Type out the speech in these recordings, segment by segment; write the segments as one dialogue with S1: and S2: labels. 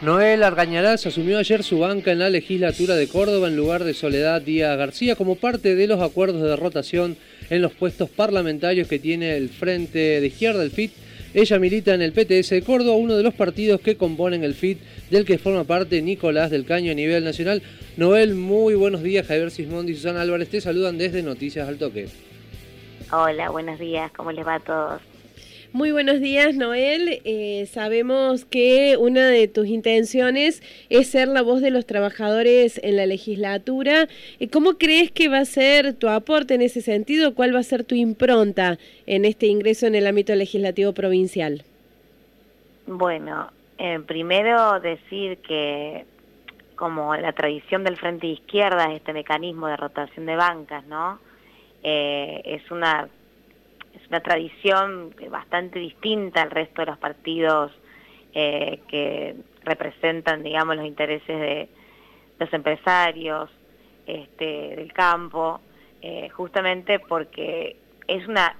S1: Noel Argañarás asumió ayer su banca en la legislatura de Córdoba en lugar de Soledad Díaz García como parte de los acuerdos de rotación en los puestos parlamentarios que tiene el Frente de Izquierda, el FIT. Ella milita en el PTS de Córdoba, uno de los partidos que componen el FIT, del que forma parte Nicolás del Caño a nivel nacional. Noel, muy buenos días. Javier Sismondi y Susana Álvarez te saludan desde Noticias al Toque.
S2: Hola, buenos días. ¿Cómo les va a todos?
S3: Muy buenos días, Noel. Eh, sabemos que una de tus intenciones es ser la voz de los trabajadores en la legislatura. Eh, ¿Cómo crees que va a ser tu aporte en ese sentido? ¿Cuál va a ser tu impronta en este ingreso en el ámbito legislativo provincial?
S2: Bueno, eh, primero decir que como la tradición del Frente de Izquierda, este mecanismo de rotación de bancas, ¿no? es una es una tradición bastante distinta al resto de los partidos eh, que representan, digamos, los intereses de los empresarios este, del campo, eh, justamente porque es una,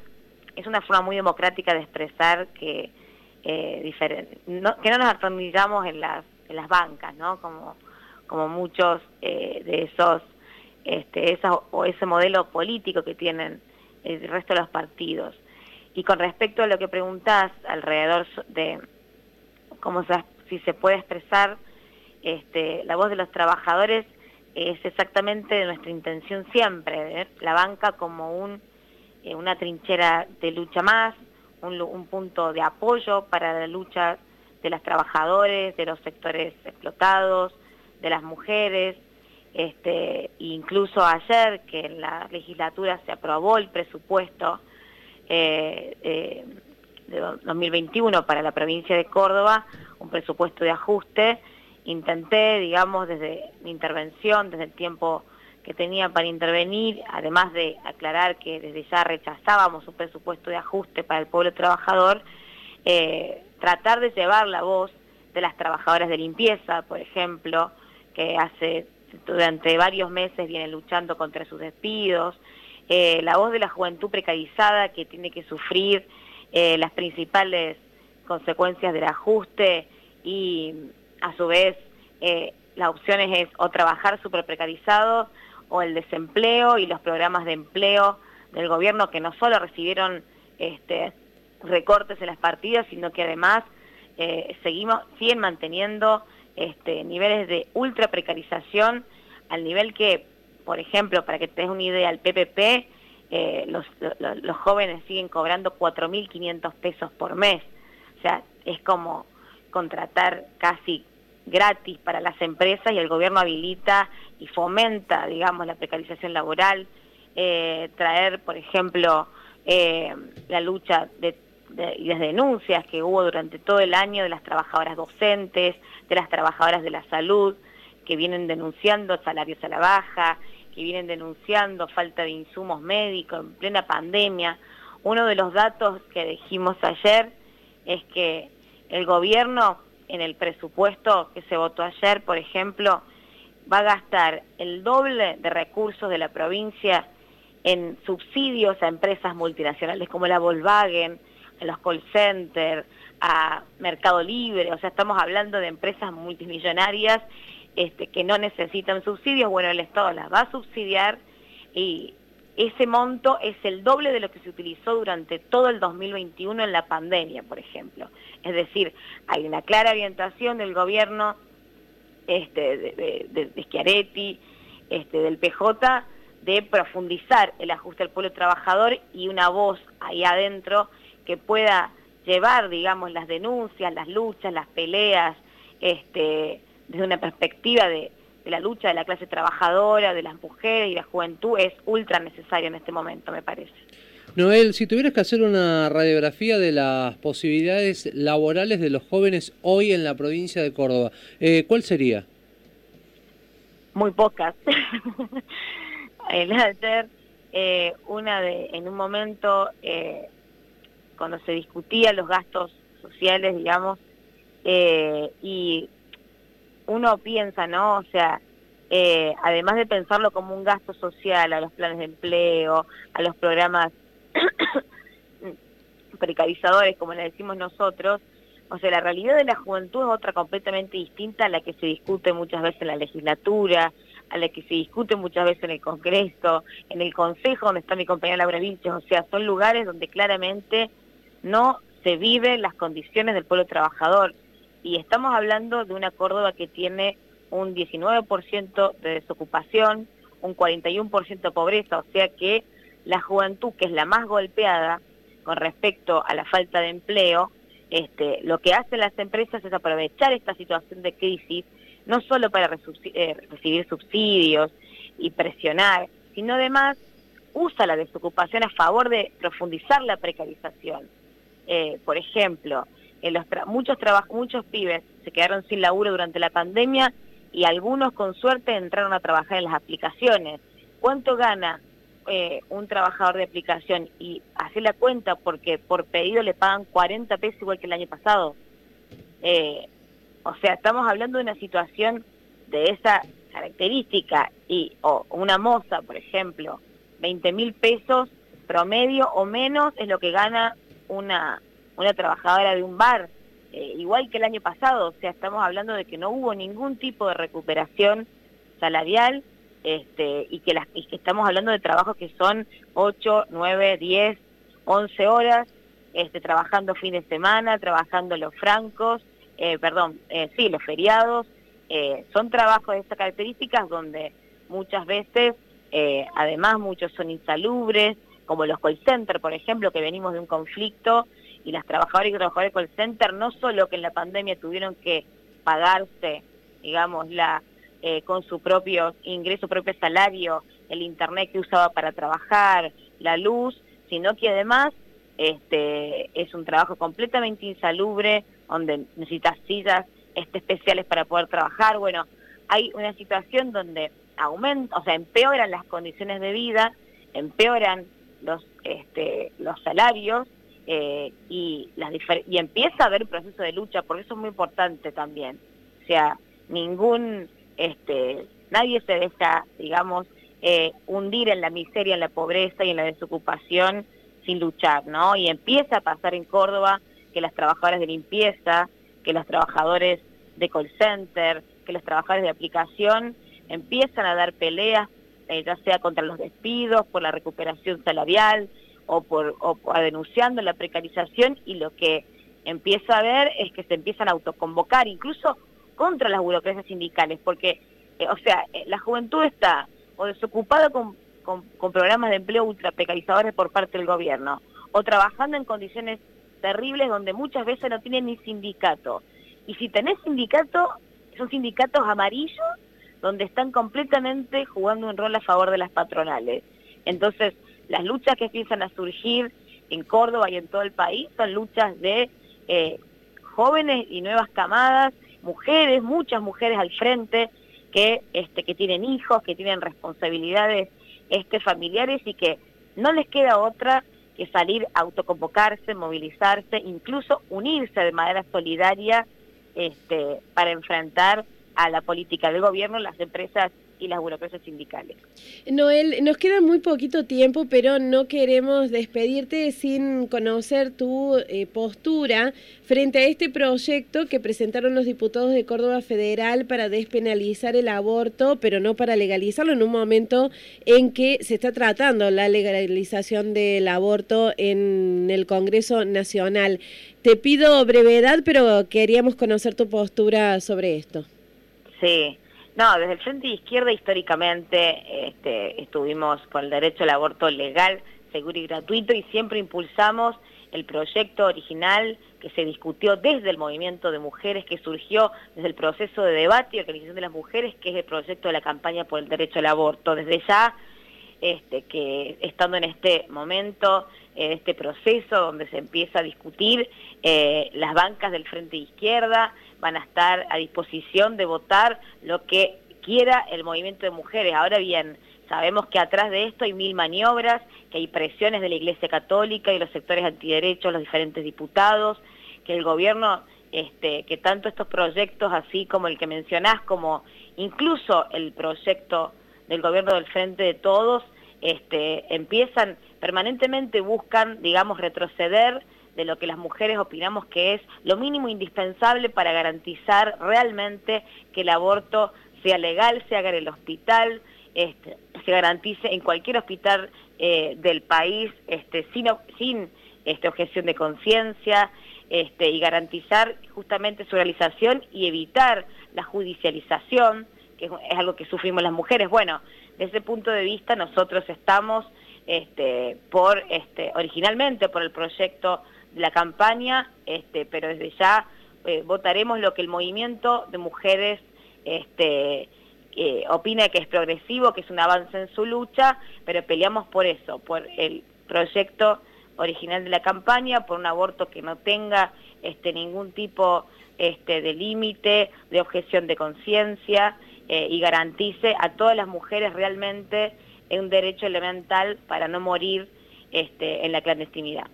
S2: es una forma muy democrática de expresar que, eh, que no nos atornillamos en las, en las bancas, ¿no? Como, como muchos de esos, este, o ese modelo político que tienen el resto de los partidos. Y con respecto a lo que preguntás alrededor de cómo se, si se puede expresar este, la voz de los trabajadores, es exactamente nuestra intención siempre, ver la banca como un, eh, una trinchera de lucha más, un, un, punto de apoyo para la lucha de los trabajadores, de los sectores explotados, de las mujeres, este, incluso ayer que en la legislatura se aprobó el presupuesto eh, eh, de 2021 para la provincia de Córdoba, un presupuesto de ajuste. Intenté, digamos, desde mi intervención, desde el tiempo que tenía para intervenir, además de aclarar que desde ya rechazábamos un presupuesto de ajuste para el pueblo trabajador, eh, tratar de llevar la voz de las trabajadoras de limpieza, por ejemplo, que hace durante varios meses vienen luchando contra sus despidos, eh, la voz de la juventud precarizada que tiene que sufrir eh, las principales consecuencias del ajuste y a su vez eh, las opciones es o trabajar súper precarizado o el desempleo y los programas de empleo del gobierno que no solo recibieron este, recortes en las partidas, sino que además seguimos, siguen manteniendo este, niveles de ultra precarización al nivel que, por ejemplo, para que te des una idea, el PPP, eh, los, los, jóvenes siguen cobrando 4.500 pesos por mes. O sea, es como contratar casi gratis para las empresas y el gobierno habilita y fomenta, digamos, la precarización laboral, eh, traer, por ejemplo, eh, la lucha de, y las denuncias que hubo durante todo el año de las trabajadoras docentes, de las trabajadoras de la salud, que vienen denunciando salarios a la baja, que vienen denunciando falta de insumos médicos en plena pandemia. Uno de los datos que dijimos ayer es que el gobierno en el presupuesto que se votó ayer, por ejemplo, va a gastar el doble de recursos de la provincia en subsidios a empresas multinacionales como la Volkswagen, a los call centers, a Mercado Libre, o sea, estamos hablando de empresas multimillonarias este, que no necesitan subsidios, bueno, el Estado las va a subsidiar y ese monto es el doble de lo que se utilizó durante todo el 2021 en la pandemia, por ejemplo. Es decir, hay una clara orientación del gobierno este, de, de, Schiaretti, este, del PJ, de profundizar el ajuste al pueblo trabajador y una voz ahí adentro que pueda llevar, digamos, las denuncias, las luchas, las peleas, este, desde una perspectiva de, la lucha de la clase trabajadora, de las mujeres y la juventud, es ultra necesario en este momento, me parece.
S1: Noel, si tuvieras que hacer una radiografía de las posibilidades laborales de los jóvenes hoy en la provincia de Córdoba, eh, ¿cuál sería?
S2: Muy pocas. el ayer, eh, una de, en un momento, eh, cuando se discutía los gastos sociales, digamos, y uno piensa, ¿no? O sea, eh, además de pensarlo como un gasto social a los planes de empleo, a los programas precarizadores, como le decimos nosotros, O sea, la realidad de la juventud es otra completamente distinta a la que se discute muchas veces en la legislatura, a la que se discute muchas veces en el Congreso, en el Consejo donde está mi compañera Laura Vilches, o sea, son lugares donde claramente no se viven las condiciones del pueblo trabajador. Y estamos hablando de una Córdoba que tiene un 19% de desocupación, un 41% de pobreza, o sea que la juventud, que es la más golpeada con respecto a la falta de empleo, este, lo que hacen las empresas es aprovechar esta situación de crisis, no solo para eh, recibir subsidios y presionar, sino además usa la desocupación a favor de profundizar la precarización. Eh, por ejemplo, en los muchos, muchos pibes se quedaron sin laburo durante la pandemia y algunos con suerte entraron a trabajar en las aplicaciones. ¿Cuánto gana eh, un trabajador de aplicación? Y hace la cuenta porque por pedido le pagan 40 pesos igual que el año pasado. Eh, o sea, estamos hablando de una situación de esa característica y o una moza, por ejemplo, 20 mil pesos promedio o menos es lo que gana una, una trabajadora de un bar eh, igual que el año pasado, o sea, estamos hablando de que no hubo ningún tipo de recuperación salarial este, y, que las, estamos hablando de trabajos que son 8, 9, 10, 11 horas, este, trabajando fin de semana, trabajando los francos, eh, perdón, eh, sí, los feriados, son trabajos de estas características donde muchas veces, además muchos son insalubres, como los call centers, por ejemplo, que venimos de un conflicto y las trabajadoras y trabajadores call center no solo que en la pandemia tuvieron que pagarse, digamos, la eh, con su propio ingreso, propio salario, el internet que usaba para trabajar, la luz, sino que además este, es un trabajo completamente insalubre, donde necesitas sillas este, especiales para poder trabajar. Bueno, hay una situación donde aumenta, o sea, empeoran las condiciones de vida, empeoran los, este, los salarios eh, y, las y empieza a haber proceso de lucha, porque eso es muy importante también. O sea, ningún, este, nadie se deja, digamos, eh, hundir en la miseria, en la pobreza y en la desocupación sin luchar, ¿no? Y empieza a pasar en Córdoba que las trabajadoras de limpieza, que los trabajadores de call center, que los trabajadores de aplicación empiezan a dar peleas, eh, ya sea contra los despidos, por la recuperación salarial, o, por, denunciando la precarización y lo que empieza a ver es que se empiezan a autoconvocar, incluso contra las burocracias sindicales, porque, eh, o sea, eh, la juventud está o desocupada con, con, programas de empleo ultra precarizadores por parte del gobierno, o trabajando en condiciones terribles donde muchas veces no tienen ni sindicato. Y si tenés sindicato, son sindicatos amarillos donde están completamente jugando un rol a favor de las patronales. Entonces, las luchas que empiezan a surgir en Córdoba y en todo el país son luchas de eh, jóvenes y nuevas camadas, mujeres, muchas mujeres al frente que, este, que tienen hijos, que tienen responsabilidades este, familiares y que no les queda otra que salir autoconvocarse, movilizarse, incluso unirse de manera solidaria este, para enfrentar a la política del gobierno, las empresas y las burocracias sindicales.
S3: Noel, nos queda muy poquito tiempo, pero no queremos despedirte sin conocer tu eh, postura frente a este proyecto que presentaron los diputados de Córdoba Federal para despenalizar el aborto, pero no para legalizarlo en un momento en que se está tratando la legalización del aborto en el Congreso Nacional. Te pido brevedad, pero queríamos conocer tu postura sobre esto.
S2: Sí. No, desde el Frente de Izquierda históricamente este, estuvimos con el derecho al aborto legal, seguro y gratuito y siempre impulsamos el proyecto original que se discutió desde el movimiento de mujeres, que surgió desde el proceso de debate y organización de las mujeres, que es el proyecto de la campaña por el derecho al aborto. Desde ya, este, que estando en este momento, en este proceso donde se empieza a discutir, eh, las bancas del Frente Izquierda, van a estar a disposición de votar lo que quiera el movimiento de mujeres. Ahora bien, sabemos que atrás de esto hay mil maniobras, que hay presiones de la Iglesia Católica y los sectores antiderechos, los diferentes diputados, que el gobierno, este, que tanto estos proyectos, así como el que mencionás, como incluso el proyecto del gobierno del Frente de Todos, este, empiezan permanentemente buscan, digamos, retroceder de lo que las mujeres opinamos que es lo mínimo indispensable para garantizar realmente que el aborto sea legal, se haga en el hospital, este, se garantice en cualquier hospital eh, del país este, sin, este, objeción de conciencia y garantizar justamente su realización y evitar la judicialización, que es, algo que sufrimos las mujeres. Bueno, desde ese punto de vista nosotros estamos por, este, originalmente por el proyecto la campaña, este, pero desde ya eh, votaremos lo que el movimiento de mujeres este, opina que es progresivo, que es un avance en su lucha, pero peleamos por eso, por el proyecto original de la campaña, por un aborto que no tenga este, ningún tipo este, de límite, de objeción de conciencia eh, y garantice a todas las mujeres realmente un derecho elemental para no morir este, en la clandestinidad.